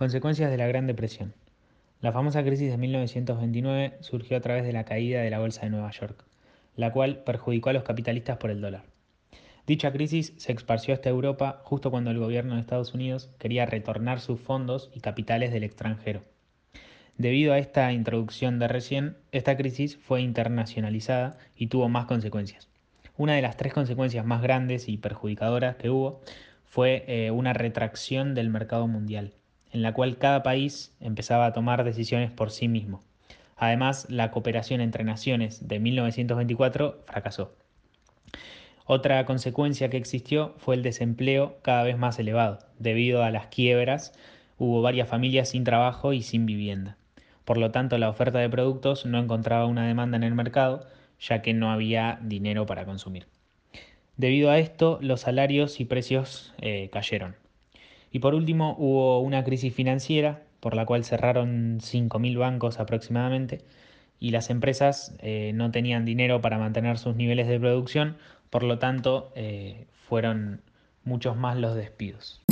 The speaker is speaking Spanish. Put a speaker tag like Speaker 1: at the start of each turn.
Speaker 1: Consecuencias de la Gran Depresión. La famosa crisis de 1929 surgió a través de la caída de la Bolsa de Nueva York, la cual perjudicó a los capitalistas por el dólar. Dicha crisis se esparció hasta Europa justo cuando el gobierno de Estados Unidos quería retornar sus fondos y capitales del extranjero. Debido a esta introducción de recién, esta crisis fue internacionalizada y tuvo más consecuencias. Una de las tres consecuencias más grandes y perjudicadoras que hubo fue eh, una retracción del mercado mundial en la cual cada país empezaba a tomar decisiones por sí mismo. Además, la cooperación entre naciones de 1924 fracasó. Otra consecuencia que existió fue el desempleo cada vez más elevado. Debido a las quiebras, hubo varias familias sin trabajo y sin vivienda. Por lo tanto, la oferta de productos no encontraba una demanda en el mercado, ya que no había dinero para consumir. Debido a esto, los salarios y precios eh, cayeron. Y por último, hubo una crisis financiera por la cual cerraron 5.000 bancos aproximadamente y las empresas eh, no tenían dinero para mantener sus niveles de producción, por lo tanto eh, fueron muchos más los despidos.